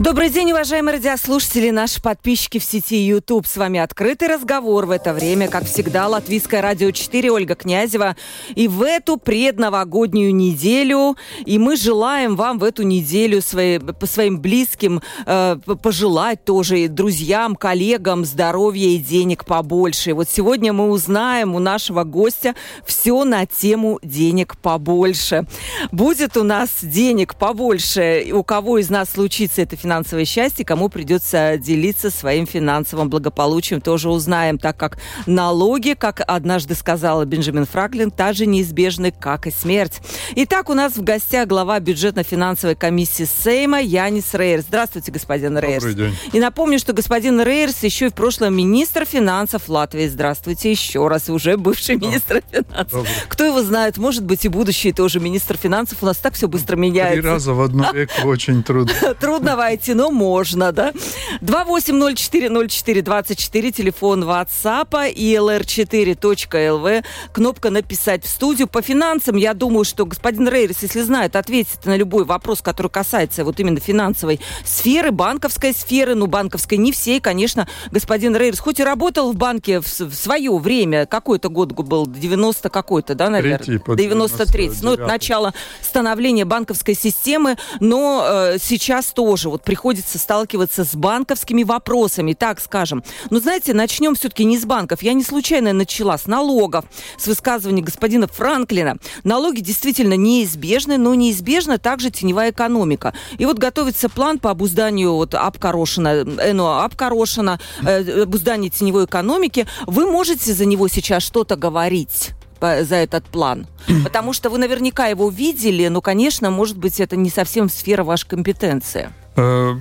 Добрый день, уважаемые радиослушатели, наши подписчики в сети YouTube. С вами «Открытый разговор» в это время, как всегда, Латвийское радио 4, Ольга Князева. И в эту предновогоднюю неделю, и мы желаем вам в эту неделю свои, по своим близким э, пожелать тоже и друзьям, коллегам здоровья и денег побольше. И вот сегодня мы узнаем у нашего гостя все на тему денег побольше. Будет у нас денег побольше, у кого из нас случится это финансовое финансовое счастье, кому придется делиться своим финансовым благополучием, тоже узнаем, так как налоги, как однажды сказала Бенджамин Франклин, та же неизбежны, как и смерть. Итак, у нас в гостях глава бюджетно-финансовой комиссии Сейма Янис Рейерс. Здравствуйте, господин Рейерс. Добрый день. И напомню, что господин Рейерс еще и в прошлом министр финансов Латвии. Здравствуйте еще раз, уже бывший министр финансов. Добрый. Кто его знает, может быть и будущий тоже министр финансов. У нас так все быстро меняется. Три раза в одну веку очень трудно. Трудно знаете, но можно, да? 28040424, телефон WhatsApp и lr4.lv, кнопка «Написать в студию». По финансам, я думаю, что господин Рейрис, если знает, ответит на любой вопрос, который касается вот именно финансовой сферы, банковской сферы, ну, банковской не всей, конечно, господин Рейрис, хоть и работал в банке в, в свое время, какой-то год был, 90 какой-то, да, наверное? 93 ну, это начало становления банковской системы, но э, сейчас тоже вот приходится сталкиваться с банковскими вопросами, так скажем. Но знаете, начнем все-таки не с банков. Я не случайно начала с налогов, с высказывания господина Франклина. Налоги действительно неизбежны, но неизбежна также теневая экономика. И вот готовится план по обузданию вот обкорошена, э, ну, обкорошена, э, обуздание теневой экономики. Вы можете за него сейчас что-то говорить? за этот план? Потому что вы наверняка его видели, но, конечно, может быть, это не совсем сфера вашей компетенции. Э,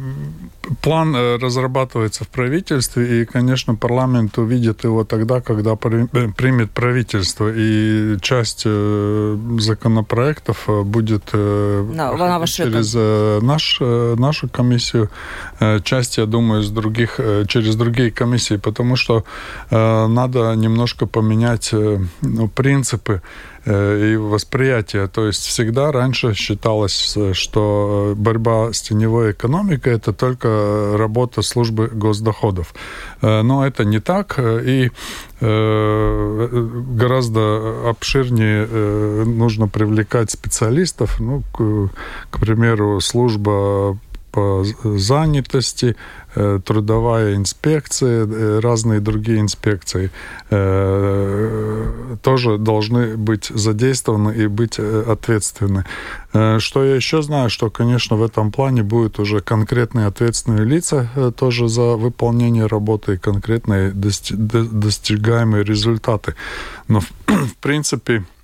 план э, разрабатывается в правительстве, и, конечно, парламент увидит его тогда, когда э, примет правительство, и часть законопроектов будет на, через наш, нашу комиссию, часть, я думаю, с других, через другие комиссии, потому что надо немножко поменять ну, принципы и восприятие. То есть всегда раньше считалось, что борьба с теневой экономикой это только работа службы госдоходов. Э, но это не так, и э, гораздо обширнее нужно привлекать специалистов. Ну, к, к примеру, служба по занятости, э, трудовая инспекция, э, разные другие инспекции э, тоже должны быть задействованы и быть ответственны. Что я еще знаю, что, конечно, в этом плане будут уже конкретные ответственные лица тоже за выполнение работы и конкретные достигаемые результаты. Но, в принципе, Э,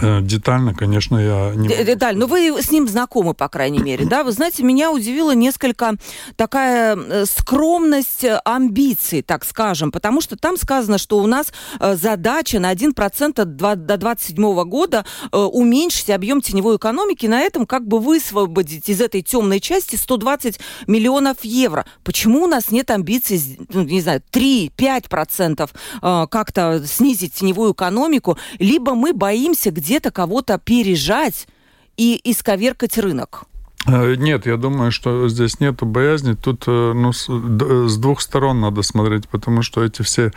детально, конечно, я не... Деталь, но вы с ним знакомы, по крайней мере, да? Вы знаете, меня удивила несколько такая э, скромность э, амбиций, так скажем, потому что там сказано, что у нас задача на 1% до 2027 года уменьшить объем теневой экономики, на этом как бы высвободить из этой темной части 120 миллионов евро. Почему у нас нет амбиций, ну, не знаю, 3-5% как-то снизить теневую экономику, либо мы боимся где-то кого-то пережать и исковеркать рынок? Э, нет, я думаю, что здесь нет боязни. Тут э, ну, с двух сторон надо смотреть, потому что эти все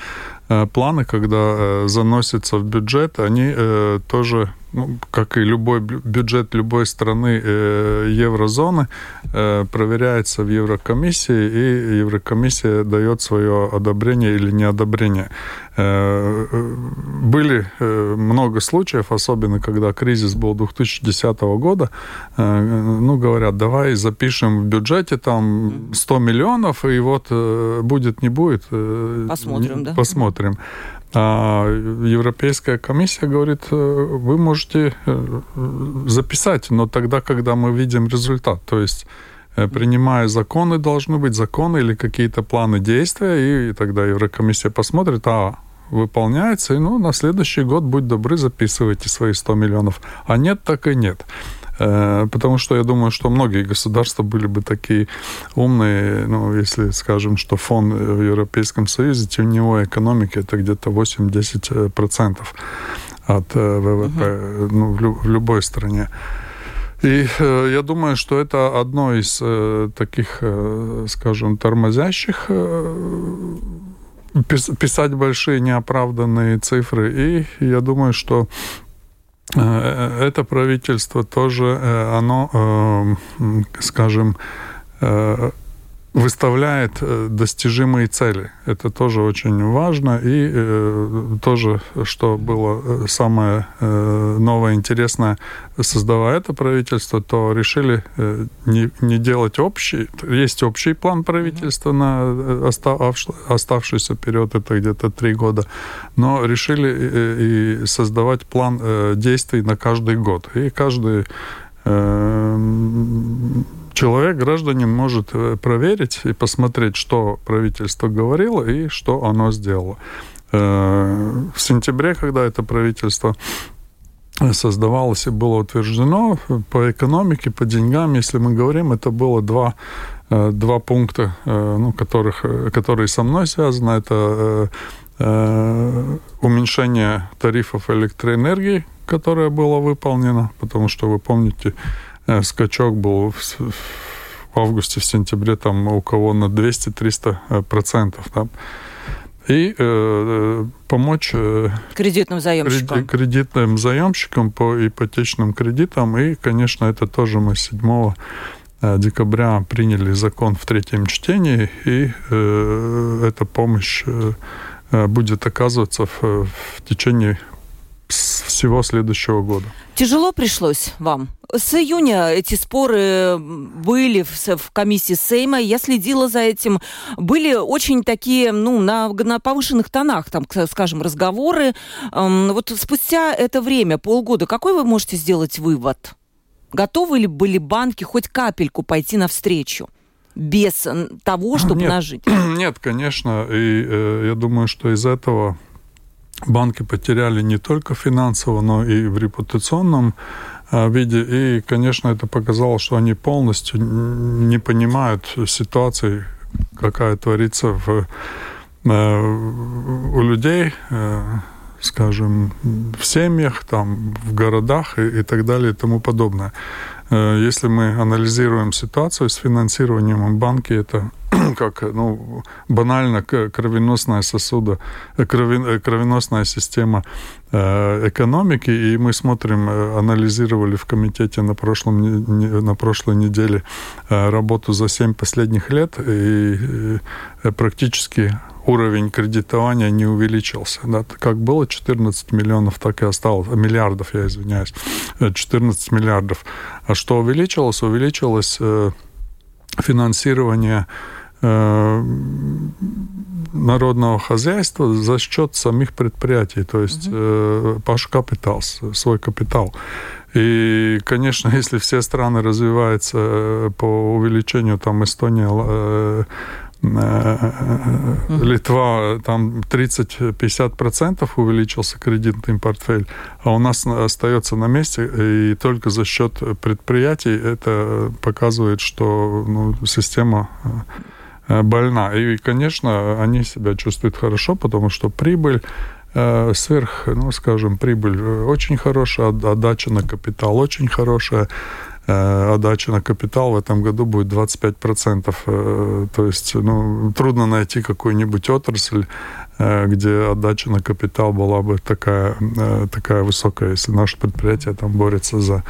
э, планы, когда заносятся в бюджет, они тоже ну, как и любой бюджет любой страны э, еврозоны, э, проверяется в Еврокомиссии, и Еврокомиссия дает свое одобрение или неодобрение. Э, были э, много случаев, особенно когда кризис был 2010 года, э, ну, говорят, давай запишем в бюджете там 100 миллионов, и вот э, будет, не будет. Э, посмотрим, не, да? Посмотрим. А Европейская комиссия говорит, э, вы можете э, записать, но тогда, когда мы видим результат. То есть э, принимая законы, должны быть законы или какие-то планы действия, и тогда Еврокомиссия посмотрит, а выполняется, и ну, на следующий год, будь добры, записывайте свои 100 миллионов. А нет, так и нет. Э, потому что я думаю, что многие государства были бы такие умные, ну, если скажем, что фон в Европейском Союзе, теневой экономики это где-то 8-10% от э, ВВП uh-huh. ну, в, в любой стране. И э, я думаю, что это одно из э, таких, э, скажем, тормозящих э, писать большие неоправданные цифры. И я думаю, что это правительство тоже, э, оно, э, скажем, выставляет э, достижимые цели. Это тоже очень важно. И э, тоже, что было э, самое э, новое, интересное, создавая это правительство, то решили э, не, не делать общий. Есть общий план правительства на э, остав, оставшийся период, это где-то три года. Но решили э, и создавать план э, действий на каждый год. И каждый человек, гражданин, может э, проверить и посмотреть, что правительство говорило и что оно сделало. Э, в сентябре, когда это правительство создавалось и было утверждено по экономике, по деньгам, если мы говорим, это было два, э, два пункта, ну, которых, которые со мной связаны. Это уменьшение тарифов электроэнергии, которое было выполнено, потому что вы помните, Э, скачок был в, в августе, в сентябре там у кого на 200-300 э, процентов. Да? И э, помочь э, кредитным заемщикам. кредитным заемщикам по ипотечным кредитам. И, конечно, это тоже мы 7 декабря приняли закон в третьем чтении, и э, эта помощь э, будет оказываться в, в течение всего следующего года. Тяжело пришлось вам? С июня эти споры были в, в комиссии Сейма. Я следила за этим. Были очень такие, ну, на, на повышенных тонах, там, скажем, разговоры. Эм, вот спустя это время, полгода, какой вы можете сделать вывод? Готовы ли были банки хоть капельку пойти навстречу? без того, чтобы нет, нажить? Нет, конечно. И э, я думаю, что из этого банки потеряли не только финансово, но и в репутационном а, виде. И, конечно, это показало, что они полностью не понимают ситуации, какая творится в, э, у людей, э, скажем, в семьях, там, в городах и, и так далее и тому подобное. Э, если мы анализируем ситуацию с финансированием банки, это как ну, банально кровеносная сосуда, э, э, кровеносная система экономики, и мы смотрим, анализировали в комитете на, прошлом, на прошлой неделе работу за 7 последних лет, и практически уровень кредитования не увеличился. Да? Как было 14 миллионов, так и осталось. Миллиардов, я извиняюсь. 14 миллиардов. А что увеличилось? Увеличилось э, финансирование э, народного хозяйства за счет самих предприятий, то есть э, паш капитал, свой капитал. И, конечно, если все страны развиваются э, по увеличению, там Эстония, э, Литва, там 30-50% увеличился кредитный портфель, а у нас остается на месте, и только за счет предприятий это показывает, что ну, система э, больна. И, конечно, они себя чувствуют хорошо, потому что прибыль э, сверх, ну, скажем, прибыль очень хорошая, отдача на капитал очень хорошая, Э, отдача на капитал в этом году будет 25%. Э, то есть ну, трудно найти какую-нибудь отрасль, э, где отдача на капитал была бы такая, такая высокая, если наше предприятие там борется за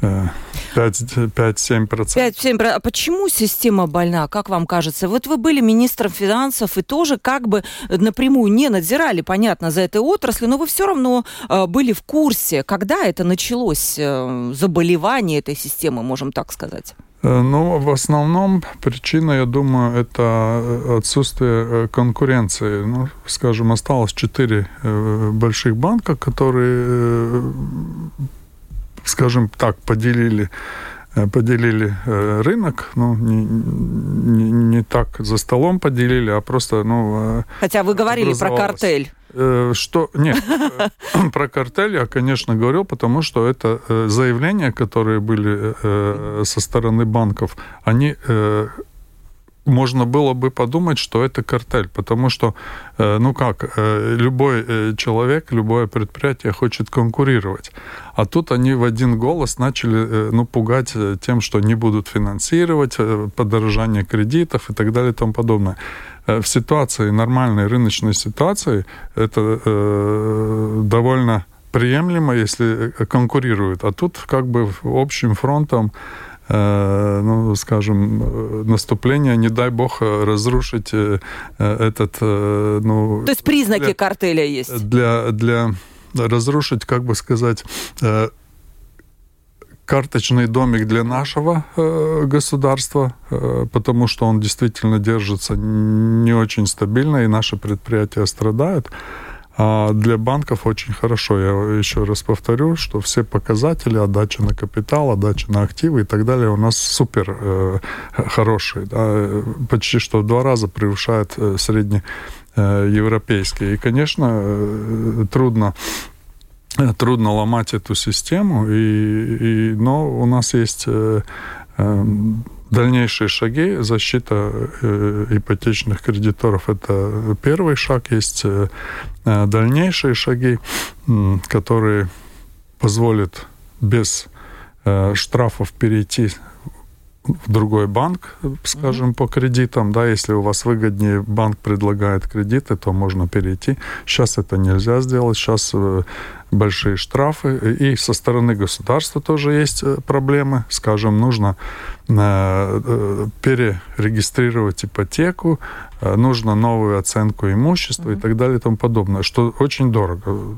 5-7%. 5-7%. А почему система больна, как вам кажется? Вот вы были министром финансов и тоже как бы напрямую не надзирали, понятно, за этой отраслью, но вы все равно э, были в курсе, когда это началось, э, заболевание этой системы, можем так сказать. Э, ну, в основном причина, я думаю, это отсутствие конкуренции. Ну, скажем, осталось четыре больших банка, которые скажем так, поделили э, поделили э, рынок, ну, не, не, не так за столом поделили, а просто, ну... Хотя вы говорили про картель. Э, что? Нет, э, про картель я, конечно, говорил, потому что это э, заявления, которые были со стороны банков, они можно было бы подумать, что это картель, потому что, ну как, любой человек, любое предприятие хочет конкурировать. А тут они в один голос начали ну, пугать тем, что не будут финансировать, подорожание кредитов и так далее и тому подобное. Э, в ситуации, нормальной рыночной ситуации, это э, довольно приемлемо, если э, конкурируют. А тут как бы общим фронтом э, ну, скажем, наступление, не дай бог, разрушить этот... Ну, То есть признаки для, картеля есть? Для, для разрушить, как бы сказать, карточный домик для нашего э, государства, э, потому что он действительно держится не очень стабильно, и наши предприятия страдают. А для банков очень хорошо. Я еще раз повторю, что все показатели, отдача на капитал, отдача на активы и так далее у нас супер э, хорошие. Да, почти что в два раза превышает э, среднеевропейские. И, конечно, э, трудно трудно ломать эту систему, и, и, но у нас есть э, э, дальнейшие шаги. Защита э, ипотечных кредиторов – это первый шаг. Есть э, дальнейшие шаги, которые позволят без э, штрафов перейти в другой банк, скажем, mm-hmm. по кредитам, да, если у вас выгоднее банк предлагает кредиты, то можно перейти. Сейчас это нельзя сделать, сейчас э, большие штрафы, и со стороны государства тоже есть э, проблемы, скажем, нужно э, перерегистрировать ипотеку, нужно новую оценку имущества mm-hmm. и так далее и тому подобное, что очень дорого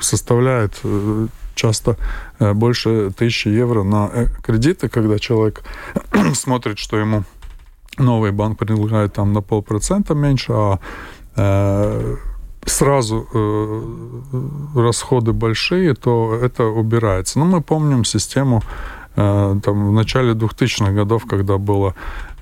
составляет часто э, больше тысячи евро на э, кредиты, когда человек смотрит, что ему новый банк предлагает там на полпроцента меньше, а э, сразу э, расходы большие, то это убирается. Но мы помним систему там, в начале 2000-х годов, когда было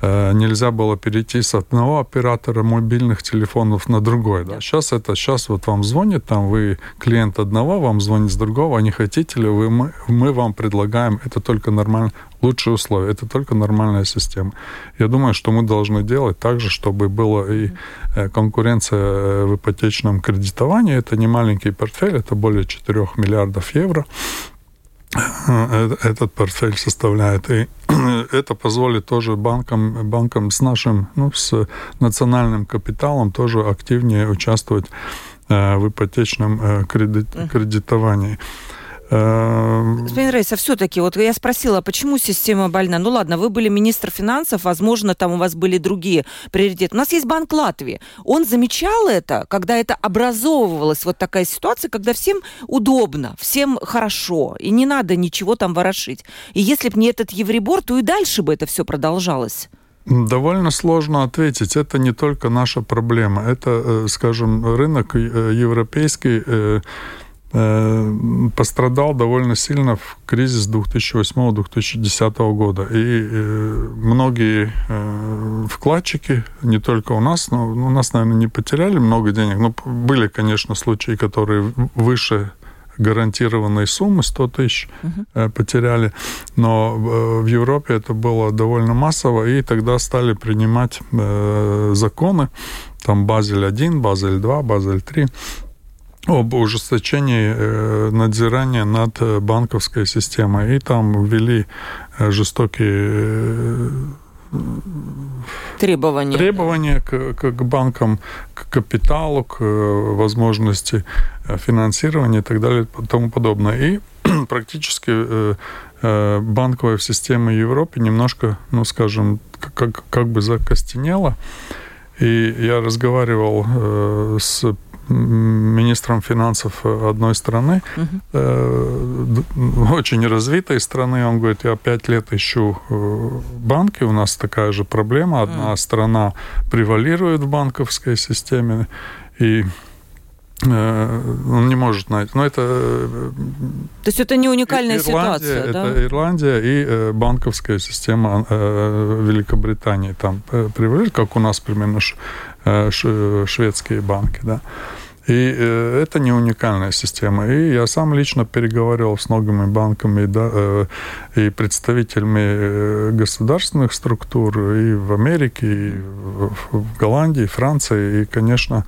Э, нельзя было перейти с одного оператора мобильных телефонов на другой. Да? Сейчас это, сейчас вот вам звонит, там вы клиент одного, вам звонит с другого, а не хотите ли вы, мы, мы вам предлагаем, это только нормально, лучшие условия, это только нормальная система. Я думаю, что мы должны делать так же, чтобы была и э, конкуренция э, в ипотечном кредитовании. Это не маленький портфель, это более 4 миллиардов евро. Этот портфель составляет. И это позволит тоже банкам, банкам с нашим, ну, с национальным капиталом тоже активнее участвовать э, в ипотечном э, кредит, кредитовании. Эм, Господин Рейс, а все-таки, вот я спросила, почему система больна? Ну ладно, вы были министр финансов, возможно, там у вас были другие приоритеты. У нас есть Банк Латвии. Он замечал это, когда это образовывалась вот такая ситуация, когда всем удобно, всем хорошо, и не надо ничего там ворошить. И если бы не этот Евребор, то и дальше бы это все продолжалось. Довольно сложно ответить. Это не только наша проблема. Это, э, скажем, рынок э, европейский Э, пострадал довольно сильно в кризис 2008-2010 года. И э, многие э, вкладчики, не только у нас, но у нас, наверное, не потеряли много денег, но были, конечно, случаи, которые выше гарантированной суммы 100 тысяч uh-huh. потеряли, но в Европе это было довольно массово, и тогда стали принимать законы, там Базель-1, Базель-2, Базель-3, об ужесточении э, надзирания над э, банковской системой. И там ввели э, жестокие требования, требования к, к, к банкам, к капиталу, к возможности финансирования и так далее и тому подобное. И практически банковая система Европы немножко, ну, скажем, как, как бы закостенела. И я разговаривал с министром финансов одной страны, угу. очень развитой страны. Он говорит, я пять лет ищу э, банки, у нас такая же проблема. Одна угу. страна превалирует в банковской системе, и э, он не может найти. Но это... То есть это не уникальная Ирландия, ситуация, это да? Ирландия и банковская система Великобритании там превалирует, как у нас примерно шведские банки, да. И э, это не уникальная система. И я сам лично переговаривал с многими банками да, э, и представителями э, государственных структур и в Америке, и в, Голландии, Франции. И, конечно,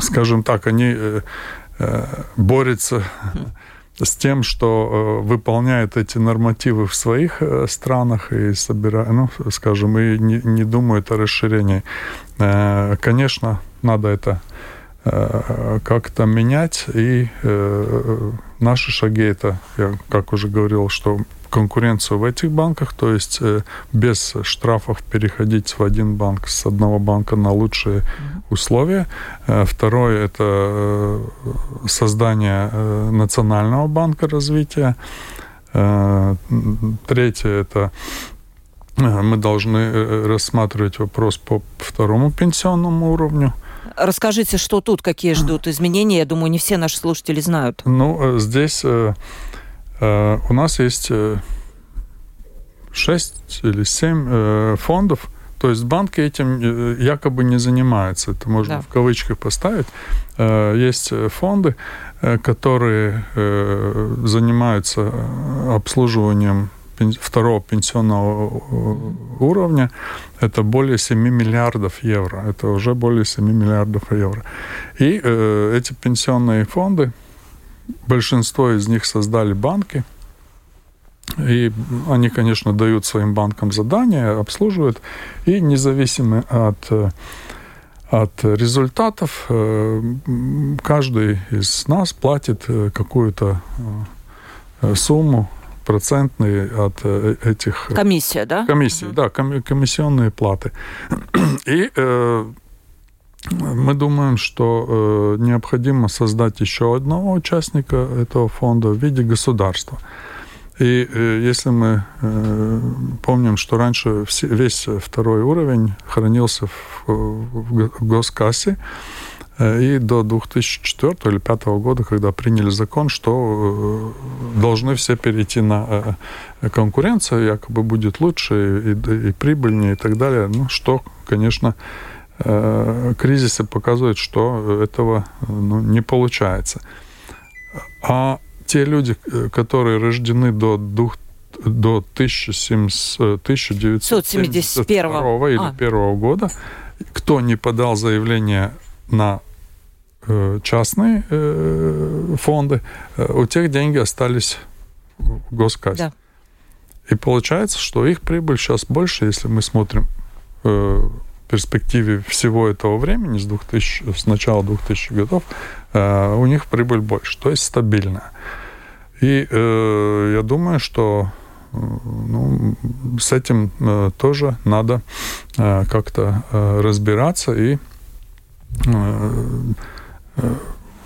скажем так, они борются с тем, что э, выполняет эти нормативы в своих э, странах и собирает, ну, скажем, и не, не думает о расширении. Э, конечно, надо это э, как-то менять, и э, наши шаги это, я как уже говорил, что конкуренцию в этих банках, то есть э, без штрафов переходить в один банк с одного банка на лучшие условия. Э, второе это э, создание национального банка развития. Третье это мы должны рассматривать вопрос по второму пенсионному уровню. Расскажите, что тут, какие ждут изменения? Я думаю, не все наши слушатели знают. Ну, здесь у нас есть 6 э, или 7 э, фондов, то есть банки этим якобы не занимаются, это можно да. в кавычках поставить. Есть фонды, которые занимаются обслуживанием второго пенсионного уровня. Это более 7 миллиардов евро. Это уже более 7 миллиардов евро. И эти пенсионные фонды, Большинство из них создали банки. И они, конечно, дают своим банкам задания, обслуживают. И независимо от, от результатов, э, каждый из нас платит э, какую-то э, сумму процентные от этих... Комиссия, да? Комиссии, угу. да, комиссионные платы. И мы думаем, что э, необходимо создать еще одного участника этого фонда в виде государства. И э, если мы э, помним, что раньше все, весь второй уровень хранился в, в, в госкассе, э, и до 2004 или 2005 года, когда приняли закон, что э, должны все перейти на э, конкуренцию, якобы будет лучше и, и, и прибыльнее и так далее, ну, что, конечно, Э, кризисы показывают, что этого ну, не получается. А те люди, э, которые рождены до, двух, до 1971 или а. первого года, кто не подал заявление на э, частные фонды, у тех деньги остались в госкассе. Да. И получается, что их прибыль сейчас больше, если мы смотрим перспективе всего этого времени, с, 2000, с начала 2000 годов, э, у них прибыль больше, то есть стабильная. И э, я думаю, что э, ну, с этим э, тоже надо э, как-то э, разбираться и э, э,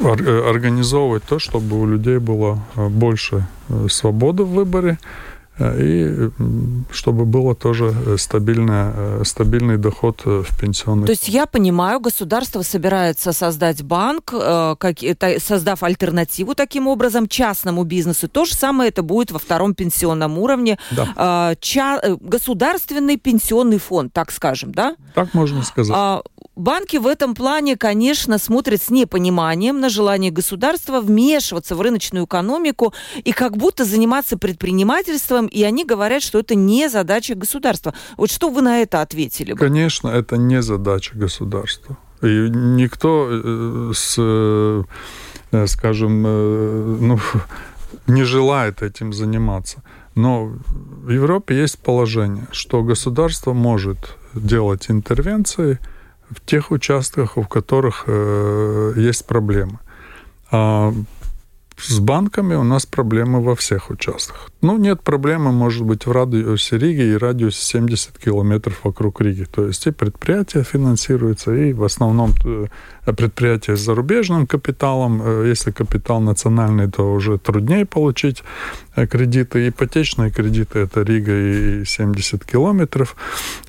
организовывать то, чтобы у людей было э, больше свободы в выборе, Э, и чтобы было тоже э, стабильное, э, стабильный доход в пенсионный. То есть я понимаю, государство собирается создать банк, как, создав альтернативу таким образом частному бизнесу. То же самое это будет во втором пенсионном уровне. Да. Ча государственный пенсионный фонд, так скажем, да? Так можно сказать. Банки в этом плане, конечно, смотрят с непониманием на желание государства вмешиваться в рыночную экономику и как будто заниматься предпринимательством, и они говорят, что это не задача государства. Вот что вы на это ответили? Бы? Конечно, это не задача государства. И никто э, с, э, скажем, э, ну, не желает этим заниматься. Но в Европе есть положение, что государство может делать интервенции – в тех участках, в которых э, есть проблемы. А с банками у нас проблемы во всех участках. Ну, нет проблемы, может быть, в радиусе Риги и радиусе 70 километров вокруг Риги. То есть и предприятия финансируются, и в основном э, предприятия с зарубежным капиталом. Э, если капитал национальный, то уже труднее получить э, кредиты. Ипотечные кредиты – это Рига и 70 километров.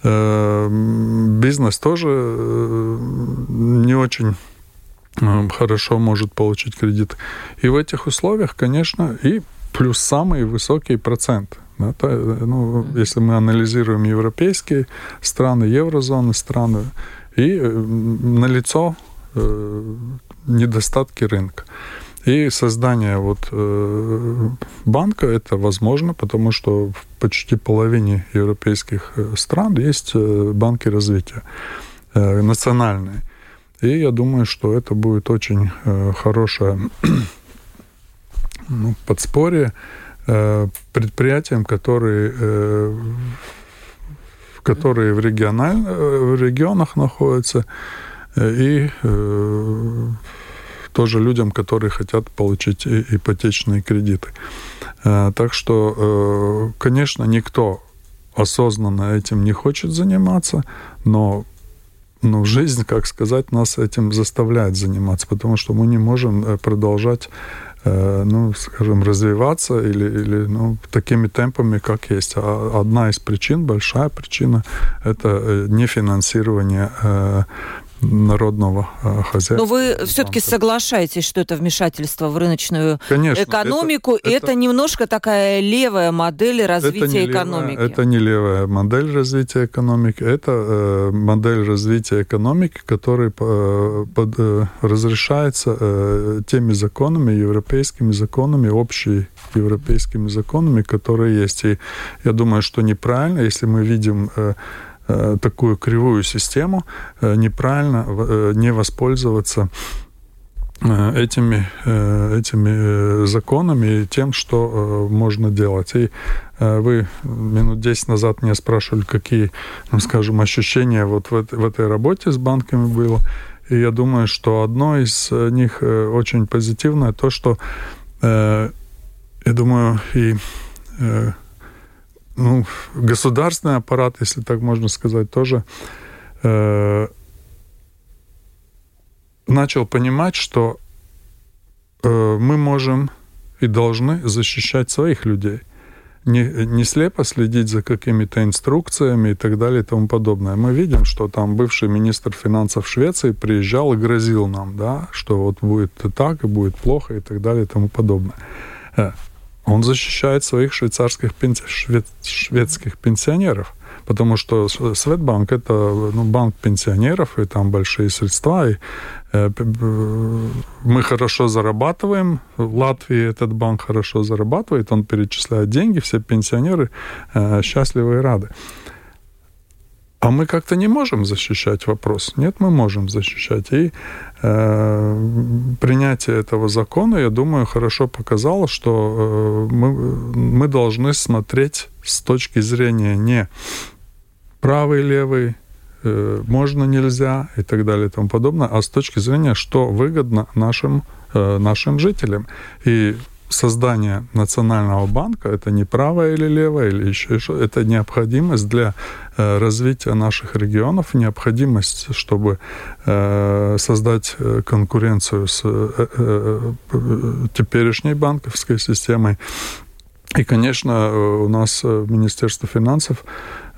Бизнес тоже не очень хорошо может получить кредит. И в этих условиях, конечно, и плюс самый высокий процент. Да, ну, если мы анализируем европейские страны, еврозоны страны, И налицо недостатки рынка. И создание вот э, банка это возможно, потому что в почти половине европейских э, стран есть э, банки развития э, национальные. И я думаю, что это будет очень э, хорошее ну, подспорье э, предприятиям, которые, э, которые в, э, в регионах находятся, и тоже людям, которые хотят получить ипотечные кредиты. Так что, конечно, никто осознанно этим не хочет заниматься, но но жизнь, как сказать, нас этим заставляет заниматься, потому что мы не можем э, продолжать ну, скажем, развиваться или, или ну, такими темпами, как есть. А одна из причин, большая причина, это нефинансирование народного э, хозяйства. Но вы все-таки соглашаетесь, что это вмешательство в рыночную Конечно, экономику, это, это, это немножко такая левая модель развития это экономики. Левая, это не левая модель развития экономики, это э, модель развития экономики, которая э, под, э, разрешается э, теми законами, европейскими законами, общими европейскими законами, которые есть. И я думаю, что неправильно, если мы видим Э, такую кривую систему, э, неправильно э, не воспользоваться этими, этими законами и тем, что можно делать. И вы минут 10 назад меня спрашивали, какие, скажем, ощущения вот в, в этой работе с банками было. И я думаю, что одно из них очень позитивное, то, что, я думаю, и ну, государственный аппарат, если так можно сказать, тоже э, начал понимать, что э, мы можем и должны защищать своих людей. Не, не слепо следить за какими-то инструкциями и так далее и тому подобное. Мы видим, что там бывший министр финансов Швеции приезжал и грозил нам, да, что вот будет так, и будет плохо и так далее и тому подобное. Он защищает своих швейцарских швед... шведских пенсионеров. Потому что Светбанк это ну, банк пенсионеров, и там большие средства, и э, мы хорошо зарабатываем. В Латвии этот банк хорошо зарабатывает, он перечисляет деньги, все пенсионеры э, счастливы и рады. А мы как-то не можем защищать вопрос. Нет, мы можем защищать. И принятие этого закона, я думаю, хорошо показало, что э, мы, мы должны смотреть с точки зрения не правый, левый, э, можно, нельзя и так далее и тому подобное, а с точки зрения, что выгодно нашим, э, нашим жителям. И создание национального банка это не правое или левое или еще что это необходимость для э, развития наших регионов, необходимость, чтобы э, создать э, конкуренцию с теперешней банковской системой. И, конечно, у нас в Министерстве финансов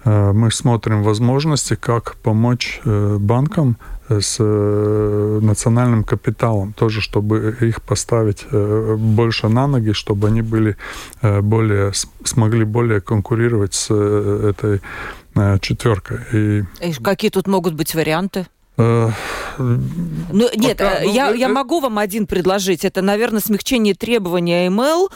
мы смотрим возможности, как помочь банкам с э, национальным капиталом, тоже чтобы их поставить э, больше на ноги, чтобы они были э, более, смогли более конкурировать с этой четверкой. И... И какие тут могут быть варианты? Ну, нет, Пока, ну, я, это... я могу вам один предложить. Это, наверное, смягчение требований АМЛ,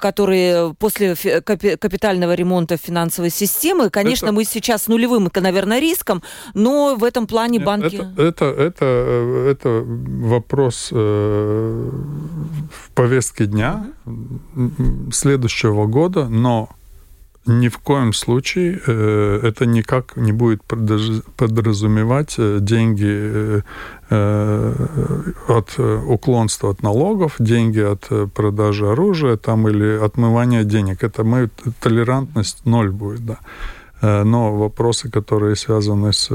которые после капитального ремонта финансовой системы, конечно, это... мы сейчас с нулевым, это, наверное, риском, но в этом плане банки... Это, это, это, это вопрос э, в повестке дня uh-huh. следующего года, но ни в коем случае э, это никак не будет подразумевать э, деньги э, от уклонства от налогов, деньги от продажи оружия там, или отмывания денег. Это мы, толерантность ноль будет, да. Но вопросы, которые связаны с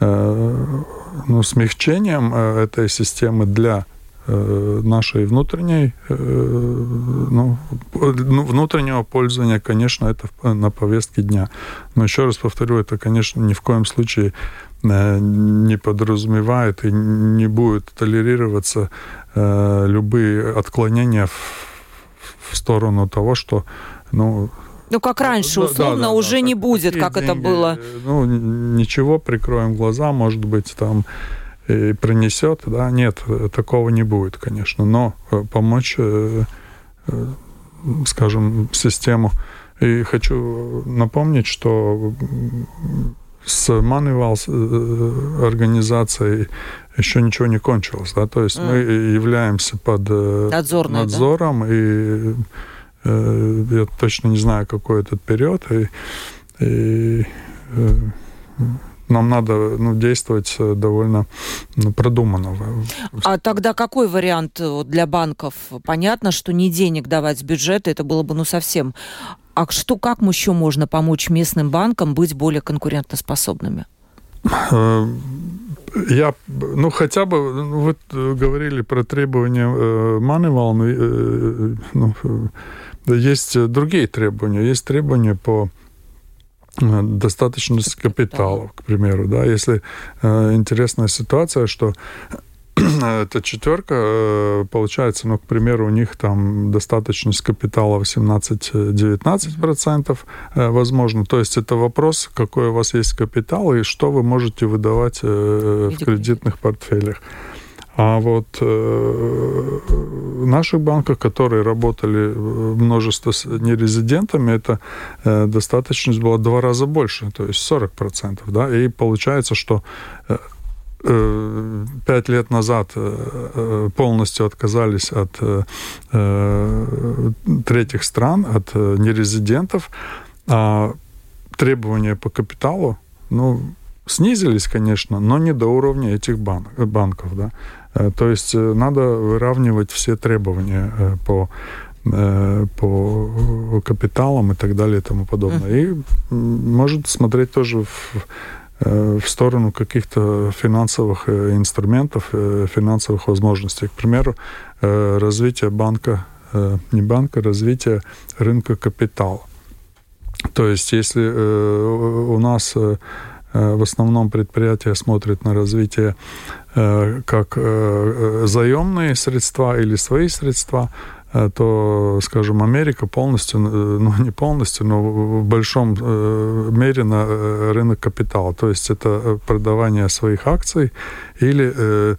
ну, смягчением этой системы для нашей внутренней, э, ну, ну, внутреннего пользования, конечно, это на повестке дня. Но еще раз повторю, это, конечно, ни в коем случае э, не подразумевает и не будет толерироваться любые отклонения в, сторону того, что ну, Ну, как раньше, условно, да, да, уже да, не будет, как деньги, это было. Ну, ничего, прикроем глаза, может быть, там и принесет, да, нет, такого не будет, конечно, но помочь, скажем, систему. И хочу напомнить, что с Moneyval организацией еще ничего не кончилось, да, то есть mm. мы являемся под Надзорной, надзором да? и Э, я точно не знаю, какой этот период, и, и э, нам надо ну, действовать э, довольно ну, продуманно. А тогда какой вариант для банков? Понятно, что не денег давать с бюджета, это было бы ну совсем. А что, как еще можно помочь местным банкам быть более конкурентоспособными? Я, ну, хотя бы, ну, вы говорили про требования э, Moneyval, ну, есть э, другие требования. Есть требования по э, достаточности капитала, к примеру, да, если э, интересная ситуация, что эта четверка, э, получается, ну, к примеру, у них там достаточность капитала 18-19% возможно. То есть это вопрос, какой у вас есть капитал и что вы можете выдавать в кредитных портфелях. А вот э, в наших банках, которые работали множество с нерезидентами, это э, достаточность была два раза больше, то есть 40%. Да? И получается, что э, э пять лет назад э, полностью отказались от третьих стран, от нерезидентов, а требования по капиталу, ну, снизились, конечно, но не до уровня этих бан банков, да. Э, то есть э, надо выравнивать все требования э, по по капиталам и так далее и тому подобное. И может смотреть тоже в, в сторону каких-то финансовых инструментов, финансовых возможностей. К примеру, развитие банка, не банка, развитие рынка капитала. То есть если у нас в основном предприятие смотрит на развитие как э, заемные средства или свои средства, э, то, скажем, Америка полностью, ну не полностью, но в большом мере на рынок капитала. То есть это продавание своих акций или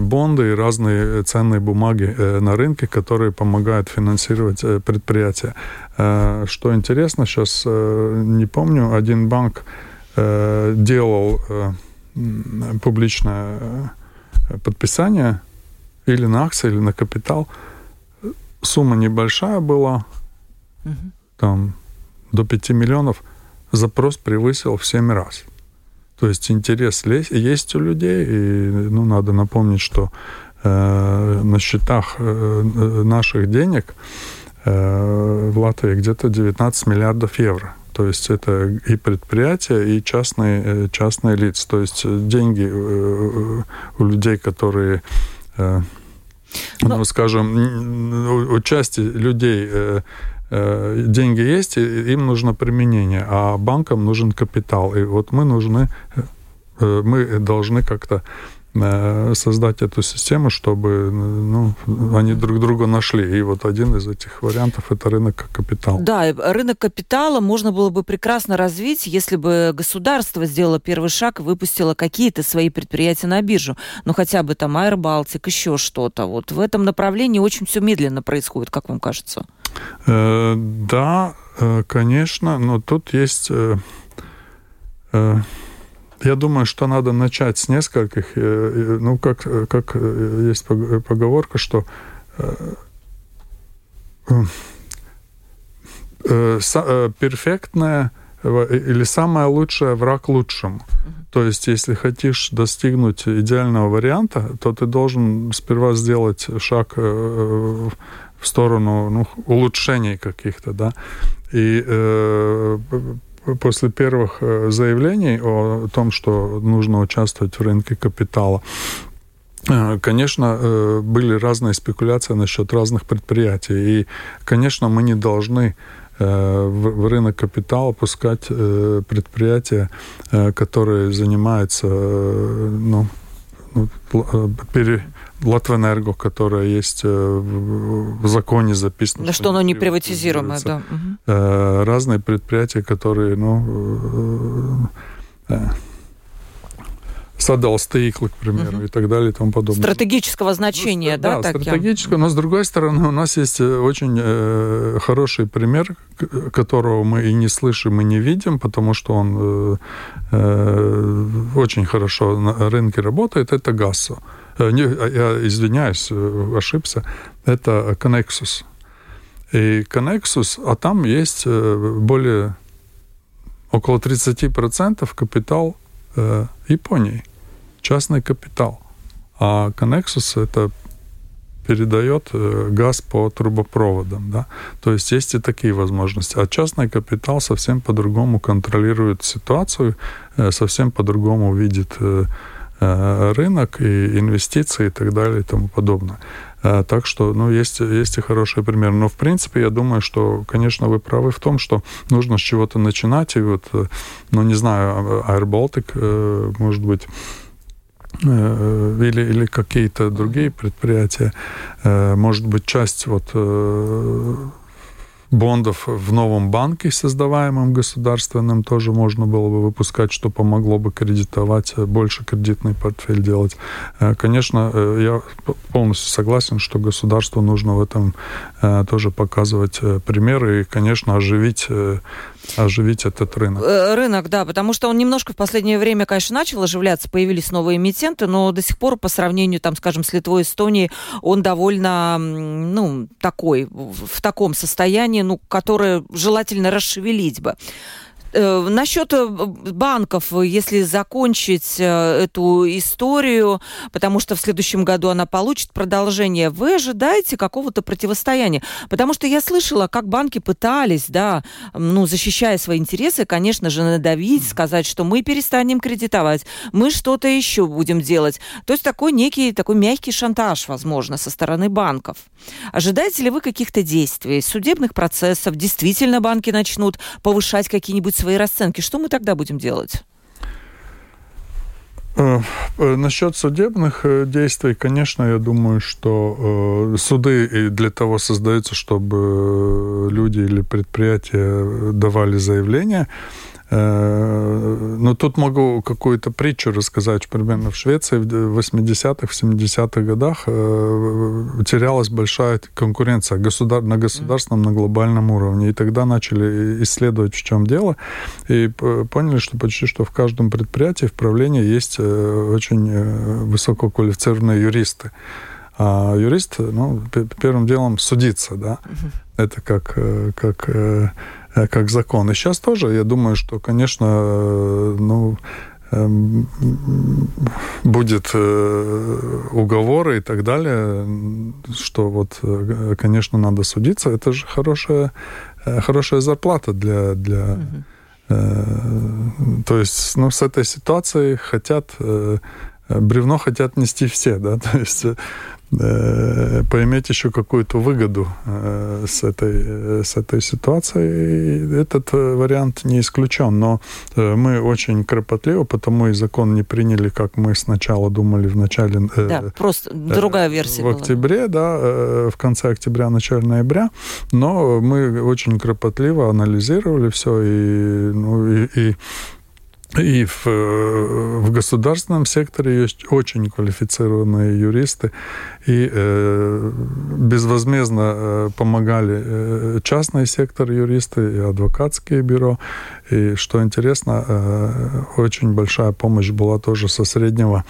бонды и разные ценные бумаги на рынке, которые помогают финансировать предприятия. Что интересно, сейчас не помню, один банк делал публичное э, подписание или на акции, или на капитал. Сумма небольшая была, угу. там до 5 миллионов. Запрос превысил в 7 раз. То есть интерес есть у людей, и ну, надо напомнить, что э, на счетах э, наших денег э, в Латвии где-то 19 миллиардов евро. То есть это и предприятия, и частные, э, частные лица. То есть э, деньги э, у людей, которые, Но... ну, скажем, у части людей деньги есть, и им нужно применение, а банкам нужен капитал. И вот мы нужны, мы должны как-то создать эту систему, чтобы ну, они друг друга нашли. И вот один из этих вариантов это рынок капитала. Да, рынок капитала можно было бы прекрасно развить, если бы государство сделало первый шаг и выпустило какие-то свои предприятия на биржу. Ну, хотя бы там Аэробалтик, еще что-то. Вот в этом направлении очень все медленно происходит, как вам кажется? Э, да, э, конечно, но тут есть... Э, э, я думаю, что надо начать с нескольких. Э, э, ну, как, э, как есть поговорка, что перфектное или самое лучшее враг лучшему. Uh-huh. То есть, если хочешь достигнуть идеального варианта, то ты должен сперва сделать шаг в сторону ну, улучшений каких-то, да. И после первых э, заявлений о том, что нужно участвовать в рынке капитала, э, Конечно, э, были разные спекуляции насчет разных предприятий. И, конечно, мы не должны в рынок капитала пускать предприятия, которые занимаются ну, ну, пере, Латвэнерго, которая есть в законе записано. Да, что, что оно не приватизируемое, да. Разные предприятия, которые, ну, Садалс Тейкла, к примеру, угу. и так далее и тому подобное. Стратегического значения, ну, да? Да, стратегического, но с другой стороны у нас есть э, очень э, хороший пример, которого мы и не слышим, и не видим, потому что он э, э, очень хорошо на рынке работает, это ГАСО. Э, не, а, я извиняюсь, э, ошибся, это Connexus. И Connexus, а там есть более около 30% капитал э, Японии частный капитал. А Connexus это передает э, газ по трубопроводам. Да? То есть есть и такие возможности. А частный капитал совсем по-другому контролирует ситуацию, э, совсем по-другому видит э, рынок и инвестиции и так далее и тому подобное. Так что, ну, есть, есть и хороший пример. Но, в принципе, я думаю, что, конечно, вы правы в том, что нужно с чего-то начинать. И вот, ну, не знаю, Air Baltic, может быть, Э, или, или какие-то другие предприятия, э, может быть, часть вот э, бондов в новом банке, создаваемом государственным, тоже можно было бы выпускать, что помогло бы кредитовать, больше кредитный портфель делать. Конечно, я полностью согласен, что государству нужно в этом тоже показывать примеры и, конечно, оживить оживить этот рынок. Э, рынок, да, потому что он немножко в последнее время, конечно, начал оживляться, появились новые эмитенты, но до сих пор по сравнению, там, скажем, с Литвой и Эстонией, он довольно, ну, такой, в таком состоянии, ну, которое желательно расшевелить бы. Э, насчет э, банков, если закончить э, эту историю, потому что в следующем году она получит продолжение, вы ожидаете какого-то противостояния? Потому что я слышала, как банки пытались, да, ну, защищая свои интересы, конечно же, надавить, сказать, что мы перестанем кредитовать, мы что-то еще будем делать. То есть такой некий, такой мягкий шантаж, возможно, со стороны банков. Ожидаете ли вы каких-то действий, судебных процессов? Действительно банки начнут повышать какие-нибудь свои расценки, что мы тогда будем делать? Э, э, насчет судебных э, действий, конечно, я думаю, что суды для того создаются, чтобы люди или предприятия давали заявления. Э, но тут могу какую-то притчу рассказать. Примерно в Швеции в 80-х, в 70-х годах э, терялась большая конкуренция государ... на государственном, на глобальном уровне. И тогда начали исследовать, в чем дело. И поняли, что почти что в каждом предприятии, в правлении есть э, очень высококвалифицированные юристы. А юрист, ну, первым делом судиться, да. Это как, как как закон. И сейчас тоже, я думаю, что, конечно, э, ну, эм, будет э, уговоры и так далее, что вот, конечно, надо судиться. Это же хорошая, хорошая зарплата для... для угу. То есть, ну, с этой ситуацией хотят бревно хотят нести все, да, то есть Э, поиметь еще какую-то выгоду э, с этой, э, с этой ситуацией. Этот вариант не исключен, но мы очень кропотливо, потому и закон не приняли, как мы сначала думали в начале... Да, просто другая версия В была. октябре, да, в конце октября, начале ноября, но мы очень кропотливо анализировали все и, ну, и, и и в, в государственном секторе есть очень квалифицированные юристы, и э, безвозмездно э, помогали э, частный сектор юристы и адвокатские бюро. И что интересно, э, очень большая помощь была тоже со среднего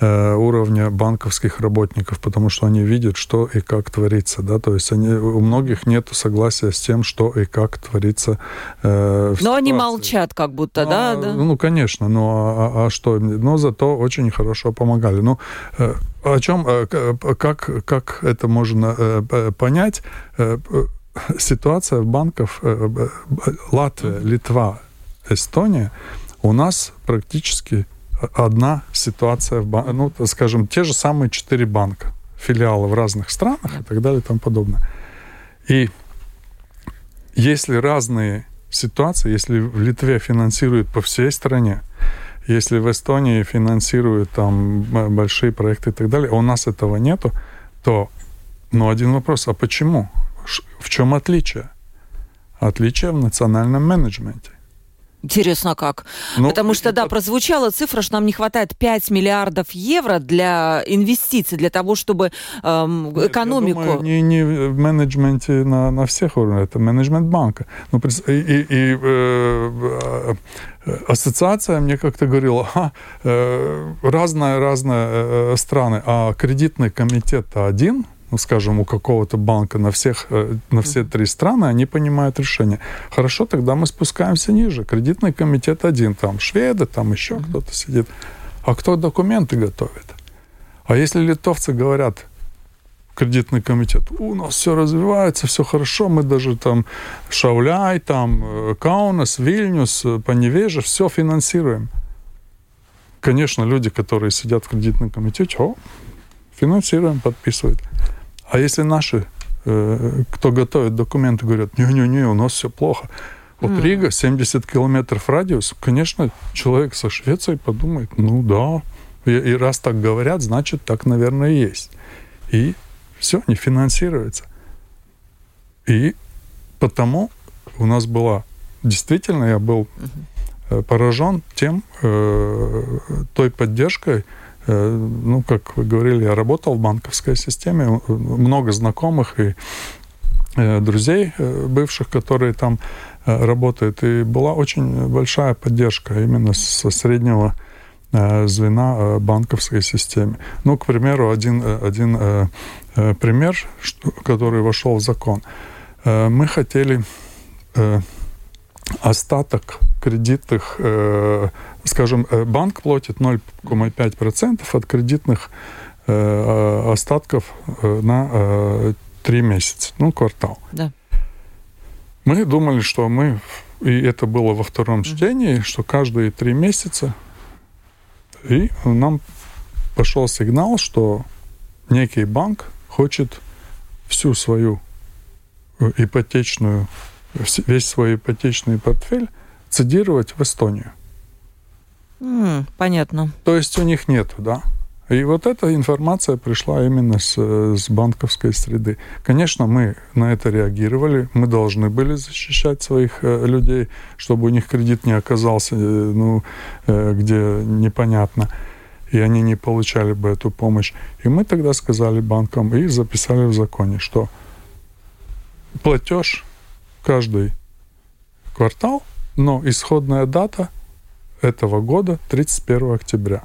э, уровня банковских работников, потому что они видят, что и как творится. Да? То есть они, у многих нет согласия с тем, что и как творится э, Но ситуации. они молчат как будто, ну, да? А, да? Ну, конечно, но а, а что? Но зато очень хорошо помогали. Ну, э, о чем, э, как, как это можно э, понять? Э, ситуация в банках Латвия, Литва, Эстония, у нас практически одна ситуация в банке, ну, скажем, те же самые четыре банка, филиалы в разных странах и так далее и тому подобное. И если разные ситуации, если в Литве финансируют по всей стране, Если в Эстонии финансируют там большие проекты и так далее, а у нас этого нету, то, ну, один вопрос, а почему? В чем отличие? Отличие в национальном менеджменте. Интересно как. Ну, Потому что, да, прозвучала цифра, что нам не хватает 5 миллиардов евро для инвестиций, для того, чтобы эм, экономику... Я думаю, не, не в менеджменте на, на всех уровнях, это менеджмент банка. Ну, и, и, и э, ассоциация мне как-то говорила, ага, э, разные-разные э, страны, а кредитный комитет один, ну, скажем, у какого-то банка на, всех, э, на все три страны, они понимают решение. Хорошо, тогда мы спускаемся ниже. Кредитный комитет один, там шведы, там еще mm-hmm. кто-то сидит. А кто документы готовит? А если литовцы говорят, кредитный комитет, у нас все развивается, все хорошо, мы даже там Шауляй, там э, Каунас, Вильнюс, э, Поневеже, все финансируем. Конечно, люди, которые сидят в кредитном комитете, о, финансируем, подписывают. А если наши, э, кто готовит документы, говорят, не-не-не, у нас все плохо. Вот mm. Рига, 70 километров радиус, конечно, человек со Швецией подумает, ну да, и, и раз так говорят, значит, так, наверное, и есть. И все, не финансируется. И потому у нас была, действительно, я был mm-hmm. поражен тем, э, той поддержкой, Э, ну, как вы говорили, я работал в банковской системе, много знакомых и э, друзей э, бывших, которые там работают. И была очень большая поддержка именно со среднего звена банковской системы. Ну, к примеру, один, один пример, который вошел в закон. Мы хотели остаток кредитных скажем, э, банк платит 0,5% от кредитных э, остатков э, на три месяца, ну, квартал. Да. Мы думали, что мы, и это было во втором чтении, что каждые три месяца, и нам пошел сигнал, что некий банк хочет всю свою ипотечную, весь свой ипотечный портфель цедировать в Эстонию. Mm, понятно. То есть у них нету, да? И вот эта информация пришла именно с, с банковской среды. Конечно, мы на это реагировали. Мы должны были защищать своих э, людей, чтобы у них кредит не оказался, э, ну, э, где непонятно, и они не получали бы эту помощь. И мы тогда сказали банкам и записали в законе, что платеж каждый квартал, но исходная дата – этого года, 31 октября.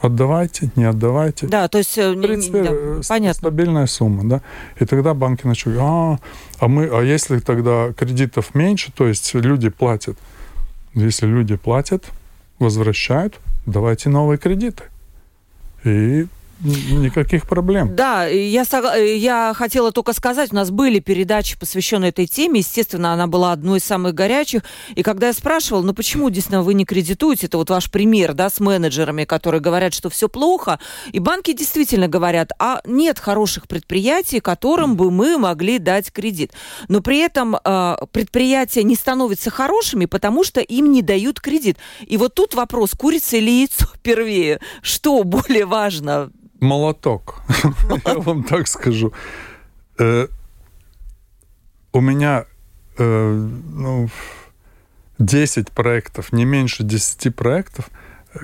Отдавайте, не отдавайте. Да, то есть 31, да, э, понятно. стабильная сумма, да. И тогда банки начали, а, а мы, а если тогда кредитов меньше, то есть люди платят, если люди платят, возвращают, давайте новые кредиты. И Никаких проблем. Да, я, я хотела только сказать, у нас были передачи, посвященные этой теме. Естественно, она была одной из самых горячих. И когда я спрашивала, ну почему действительно вы не кредитуете, это вот ваш пример, да, с менеджерами, которые говорят, что все плохо. И банки действительно говорят, а нет хороших предприятий, которым бы мы могли дать кредит. Но при этом э, предприятия не становятся хорошими, потому что им не дают кредит. И вот тут вопрос, курица или яйцо первее? Что более важно? Молоток. Я вам так скажу. Э, у меня э, ну, 10 проектов, не меньше 10 проектов,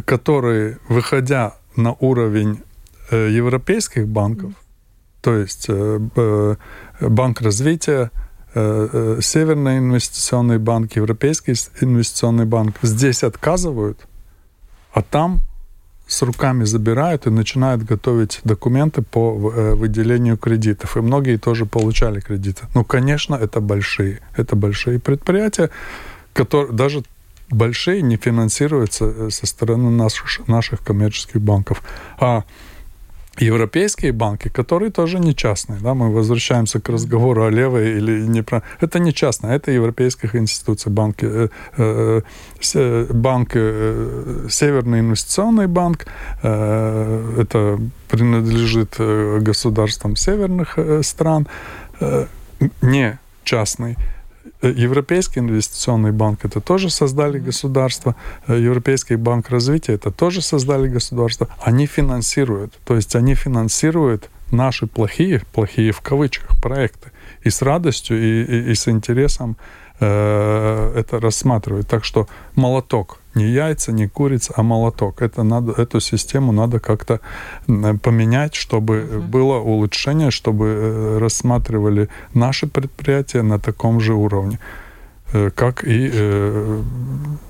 которые, выходя на уровень э, европейских банков, то есть Банк развития, Северный инвестиционный банк, Европейский инвестиционный банк здесь отказывают, а там с руками забирают и начинают готовить документы по э, выделению кредитов. И многие тоже получали кредиты. Ну, конечно, это большие. Это большие предприятия, которые даже большие не финансируются э, со стороны наших, наших коммерческих банков. А европейские банки, которые тоже не частные. Да, мы возвращаемся к разговору о левой или не про... Это не частные, это европейских институций. Банки, э, э, банк, э, Северный инвестиционный банк, э, это принадлежит э, государствам северных э, стран, э, не частный. Европейский инвестиционный банк это тоже создали государство, Европейский банк развития это тоже создали государство. Они финансируют, то есть они финансируют наши плохие, плохие в кавычках проекты. И с радостью и, и, и с интересом э, это рассматривают. Так что молоток не яйца, не курица, а молоток. Это надо, эту систему надо как-то поменять, чтобы uh-huh. было улучшение, чтобы э, рассматривали наши предприятия на таком же уровне. Э, как и э,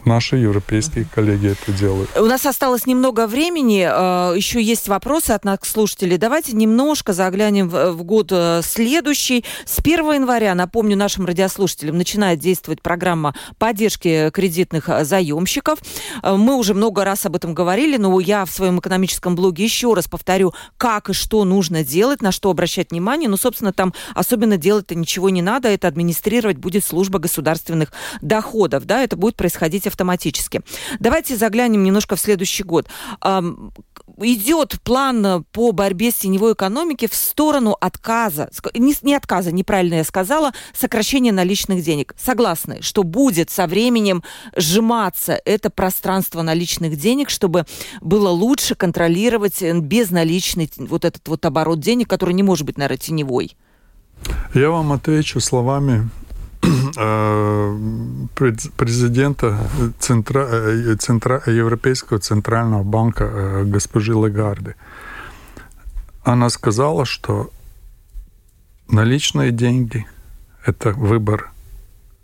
наши европейские коллеги это делают. У нас осталось немного времени, э, еще есть вопросы от наших слушателей. Давайте немножко заглянем в год следующий. С 1 января, напомню нашим радиослушателям, начинает действовать программа поддержки кредитных заемщиков. Мы уже много раз об этом говорили, но я в своем экономическом блоге еще раз повторю, как и что нужно делать, на что обращать внимание. Ну, собственно, там особенно делать-то ничего не надо, это администрировать будет служба государственной собственных доходов, да, это будет происходить автоматически. Давайте заглянем немножко в следующий год. Идет план по борьбе с теневой экономикой в сторону отказа, не, не отказа, неправильно я сказала, сокращения наличных денег. Согласны, что будет со временем сжиматься это пространство наличных денег, чтобы было лучше контролировать безналичный вот этот вот оборот денег, который не может быть, наверное, теневой? Я вам отвечу словами Э, президента Центра, э, Центра, Европейского центрального банка э, госпожи Легарды. Она сказала, что наличные деньги – это выбор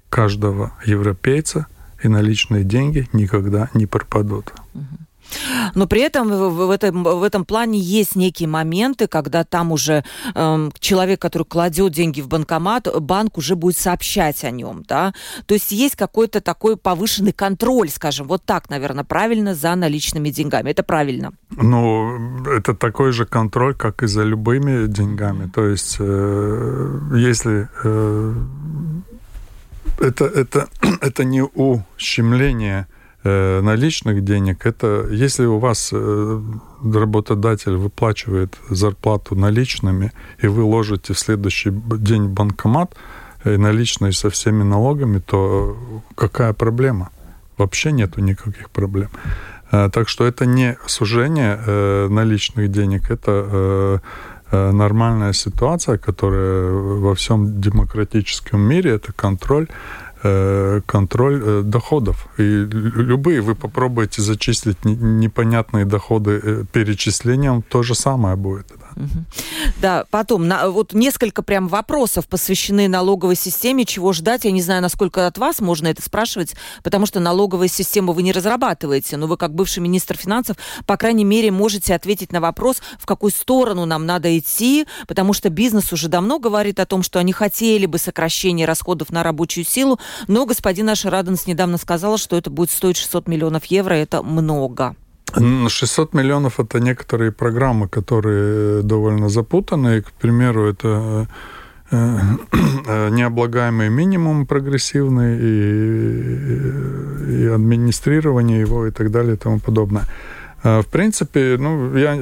каждого европейца, и наличные деньги никогда не пропадут. Угу. Но при этом в этом, в этом плане есть некие моменты, когда там уже э, человек, который кладет деньги в банкомат, банк уже будет сообщать о нем, да. То есть есть какой-то такой повышенный контроль, скажем, вот так, наверное, правильно за наличными деньгами. Это правильно. Ну, это такой же контроль, как и за любыми деньгами. То есть, э, если э, это, это, это не ущемление наличных денег, это если у вас э, работодатель выплачивает зарплату наличными, и вы ложите в следующий день банкомат э, наличные со всеми налогами, то какая проблема? Вообще нету никаких проблем. Так что это не сужение наличных денег, это нормальная ситуация, которая во всем демократическом мире, это контроль Э, контроль э, доходов. И любые вы попробуете зачислить непонятные доходы э, перечислением, то же самое будет. Да, потом, на, вот несколько прям вопросов посвящены налоговой системе, чего ждать. Я не знаю, насколько от вас можно это спрашивать, потому что налоговую систему вы не разрабатываете, но вы как бывший министр финансов, по крайней мере, можете ответить на вопрос, в какую сторону нам надо идти, потому что бизнес уже давно говорит о том, что они хотели бы сокращения расходов на рабочую силу, но господин Ашираденс недавно сказал, что это будет стоить 600 миллионов евро, это много. 600 миллионов это некоторые программы, которые довольно запутанные. К примеру, это э, э, необлагаемый минимум прогрессивный и, и администрирование его и так далее и тому подобное. А, в принципе, ну, я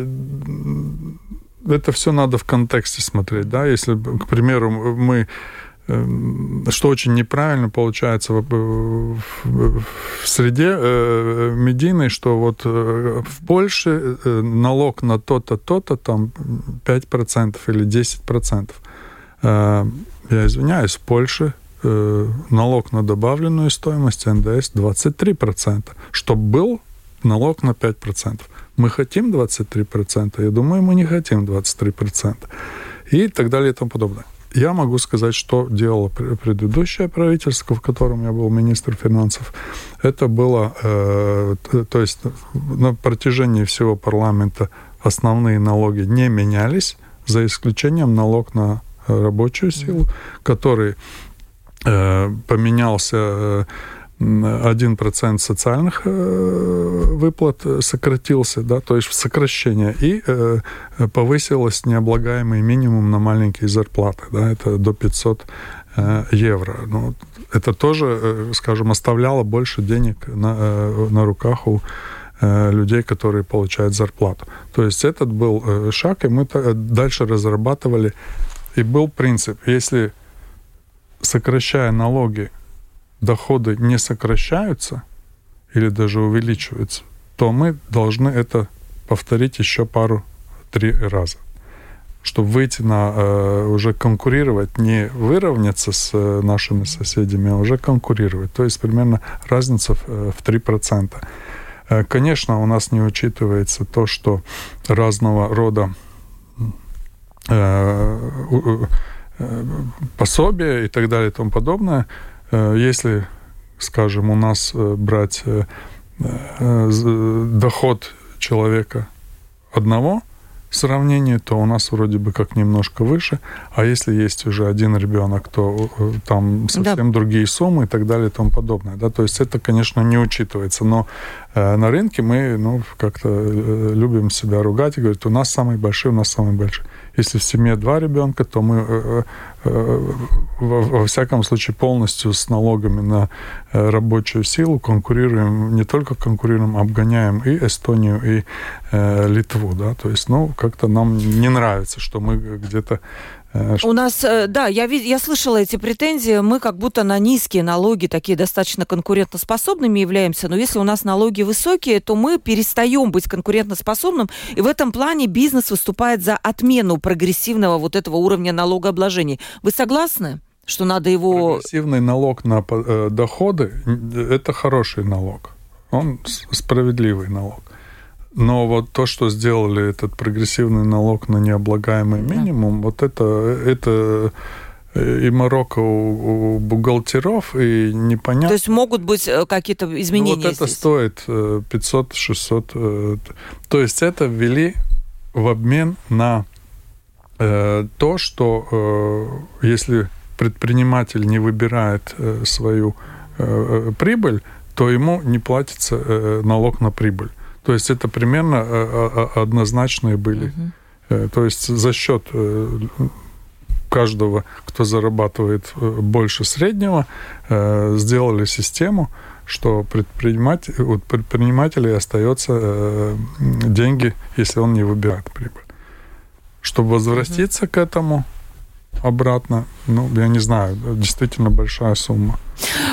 это все надо в контексте смотреть, да, если, к примеру, мы что очень неправильно получается в, в, в среде э, медийной, что вот э, в Польше э, налог на то-то, то-то, там 5% или 10%. Э, я извиняюсь, в Польше э, налог на добавленную стоимость НДС 23%, чтобы был налог на 5%. Мы хотим 23%, я думаю, мы не хотим 23%. И так далее и тому подобное. Я могу сказать, что делало предыдущее правительство, в котором я был министр финансов. Это было, э, то есть на протяжении всего парламента основные налоги не менялись, за исключением налог на рабочую силу, который э, поменялся э, 1% социальных э, выплат сократился, да, то есть сокращение, и э, повысилось необлагаемый минимум на маленькие зарплаты, да, это до 500 э, евро. Ну, это тоже, скажем, оставляло больше денег на, на руках у людей, которые получают зарплату. То есть этот был шаг, и мы дальше разрабатывали, и был принцип, если сокращая налоги, доходы не сокращаются или даже увеличиваются, то мы должны это повторить еще пару-три раза чтобы выйти на э, уже конкурировать, не выровняться с э, нашими соседями, а уже конкурировать. То есть примерно разница в, э, в 3%. Э, конечно, у нас не учитывается то, что разного рода э, э, пособия и так далее и тому подобное, если, скажем, у нас э, брать э, э, доход человека одного – сравнении, то у нас вроде бы как немножко выше, а если есть уже один ребенок, то э, там совсем да. другие суммы и так далее и тому подобное. Да? То есть это, конечно, не учитывается, но э, на рынке мы ну, как-то э, любим себя ругать и говорить, у нас самый большой, у нас самый большой. Если в семье два ребенка, то мы э, э, во, во всяком случае полностью с налогами на э, рабочую силу конкурируем, не только конкурируем, обгоняем и Эстонию, и Литву. Да? То есть, ну, как-то нам не нравится, что мы где-то Э, У нас, э, да, я, я слышала эти претензии, мы как будто на низкие налоги, такие достаточно конкурентоспособными являемся, но если у нас налоги высокие, то мы перестаем быть конкурентоспособным, и в этом плане бизнес выступает за отмену прогрессивного вот этого уровня налогообложения. Вы согласны? что надо его... Прогрессивный налог на э, доходы – это хороший налог. Он справедливый налог. Но вот то, что сделали этот прогрессивный налог на необлагаемый минимум, да. вот это, это и Марокко у, у бухгалтеров, и непонятно. То есть могут быть э, какие-то изменения? Ну, вот это здесь? стоит 500-600. Э, то есть это ввели в обмен на э, то, что э, если предприниматель не выбирает э, свою э, прибыль, то ему не платится э, налог на прибыль. То есть это примерно э, э, однозначные были. Угу. То есть за счет каждого, кто зарабатывает больше среднего, сделали систему, что предприниматель, у предпринимателей остается деньги, если он не выбирает прибыль. Чтобы возвратиться угу. к этому, обратно. Ну, я не знаю, действительно большая сумма.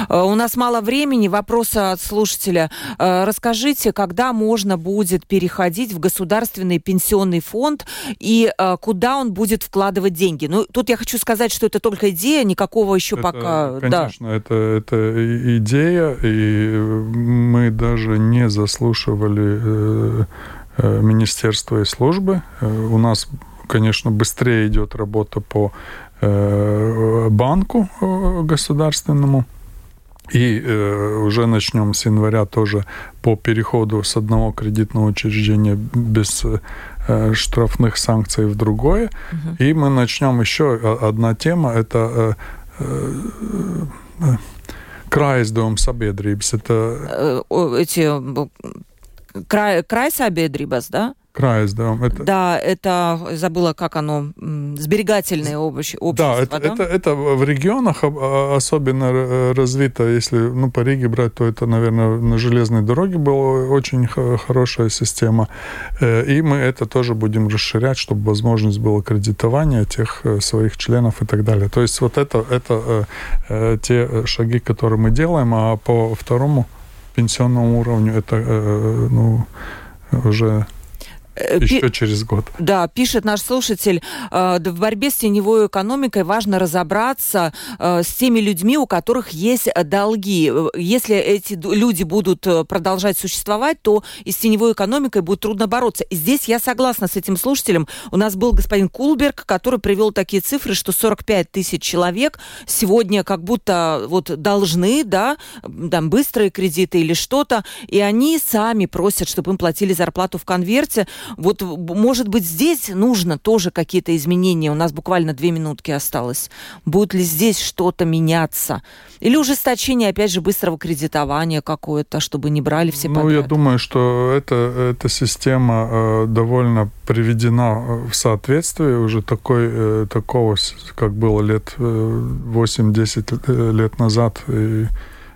Э, у нас мало времени. Вопрос от слушателя. Э, расскажите, когда можно будет переходить в государственный пенсионный фонд и э, куда он будет вкладывать деньги? Ну, тут я хочу сказать, что это только идея, никакого еще это, пока... Конечно, да. это, это идея, и мы даже не заслушивали министерство и службы. У нас конечно, быстрее идет работа по э, банку э, государственному. И э, уже начнем с января тоже по переходу с одного кредитного учреждения без э, штрафных санкций в другое. Угу. И мы начнем еще одна тема, это э, э, крайиzdevuma sabiedrības. Это... Эти край, край sabiedrības, да? Крайс, да. Это... Да, это, забыла, как оно, сберегательное общество. Да, это, да? Это, это в регионах особенно развито, если ну, по Риге брать, то это, наверное, на железной дороге была очень хорошая система. Э, и мы это тоже будем расширять, чтобы возможность была кредитования тех э, своих членов и так далее. То есть вот это, это э, те шаги, которые мы делаем, а по второму пенсионному уровню это ну, уже Э, Еще Пи- через год. Да, пишет наш слушатель, э, в борьбе с теневой экономикой важно разобраться э, с теми людьми, у которых есть долги. Если эти люди будут продолжать существовать, то и с теневой экономикой будет трудно бороться. И здесь я согласна с этим слушателем. У нас был господин Кулберг, который привел такие цифры, что 45 тысяч человек сегодня как будто вот должны, да, там быстрые кредиты или что-то, и они сами просят, чтобы им платили зарплату в конверте. Вот, может быть, здесь нужно тоже какие-то изменения. У нас буквально две минутки осталось. Будет ли здесь что-то меняться? Или ужесточение, опять же, быстрого кредитования какое-то, чтобы не брали все Ну, я думаю, что это, эта система э, довольно приведена э, в соответствие уже такой, э, такого, как было лет э, 8-10 э, лет назад. И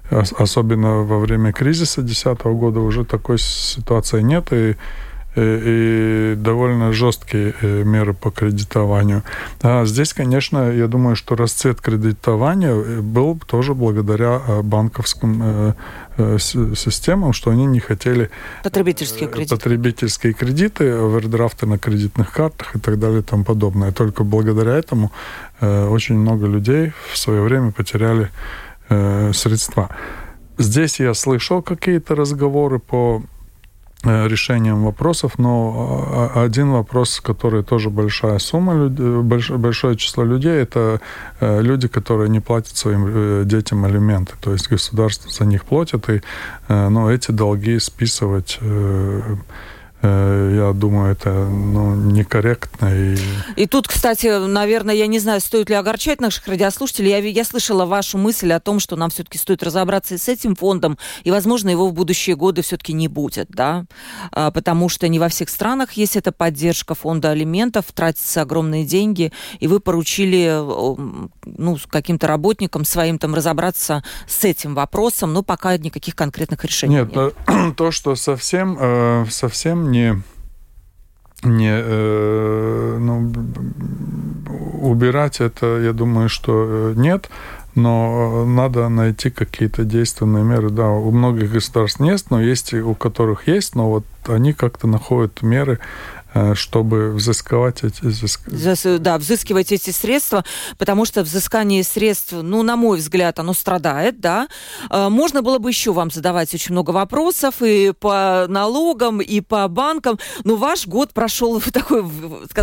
особенно во время кризиса 2010 года уже такой ситуации нет. И и довольно жесткие меры по кредитованию. А здесь, конечно, я думаю, что расцвет кредитования был тоже благодаря банковским системам, что они не хотели потребительские кредиты, потребительские кредиты овердрафты на кредитных картах и так далее и тому подобное. Только благодаря этому очень много людей в свое время потеряли средства. Здесь я слышал какие-то разговоры по э, решением вопросов, но а, один вопрос, который тоже большая сумма, большое число людей, это э, люди, которые не платят своим э, детям алименты. То есть государство за них платит, и но эти долги списывать Э, я думаю, это ну, некорректно. И... и тут, кстати, наверное, я не знаю, стоит ли огорчать наших радиослушателей. Я, я слышала вашу мысль о том, что нам все-таки стоит разобраться и с этим фондом, и, возможно, его в будущие годы все-таки не будет, да, а, потому что не во всех странах есть эта поддержка фонда алиментов, тратятся огромные деньги, и вы поручили ну, каким-то работникам своим там разобраться с этим вопросом, но пока никаких конкретных решений нет. Нет, то, то что совсем, э, не не э, ну, убирать это, я думаю, что э, нет, но надо найти какие-то действенные меры. Да, у многих государств нет, но есть у которых есть, но вот они как-то находят меры, Э, чтобы взыскивать эти... Взыск... Да, взыскивать эти средства, потому что взыскание средств, ну, на мой взгляд, оно страдает, да. Э, можно было бы еще вам задавать очень много вопросов и по налогам, и по банкам, но ваш год прошел в такой,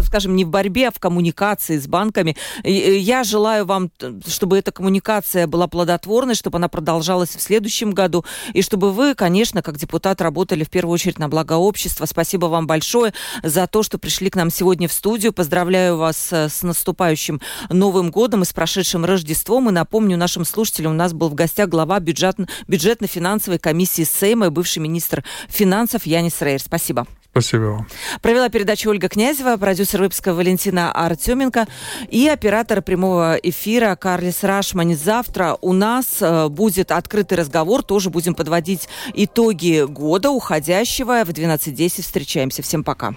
скажем, не в борьбе, а в коммуникации с банками. Э, я желаю вам, чтобы эта коммуникация была плодотворной, чтобы она продолжалась в следующем году, и чтобы вы, конечно, как депутат, работали в первую очередь на благо общества. Спасибо вам большое за то, что пришли к нам сегодня в студию. Поздравляю вас э, с наступающим Новым годом и с прошедшим Рождеством. И напомню нашим слушателям, у нас был в гостях глава бюджет, бюджетно-финансовой комиссии Сейма и бывший министр финансов Янис Рейер. Спасибо. Спасибо вам. Провела передачу Ольга Князева, продюсер выпуска Валентина Артеменко и оператор прямого эфира Карлис Рашман. Завтра у нас э, будет открытый разговор, тоже будем подводить итоги года уходящего. В 12.10 встречаемся. Всем пока.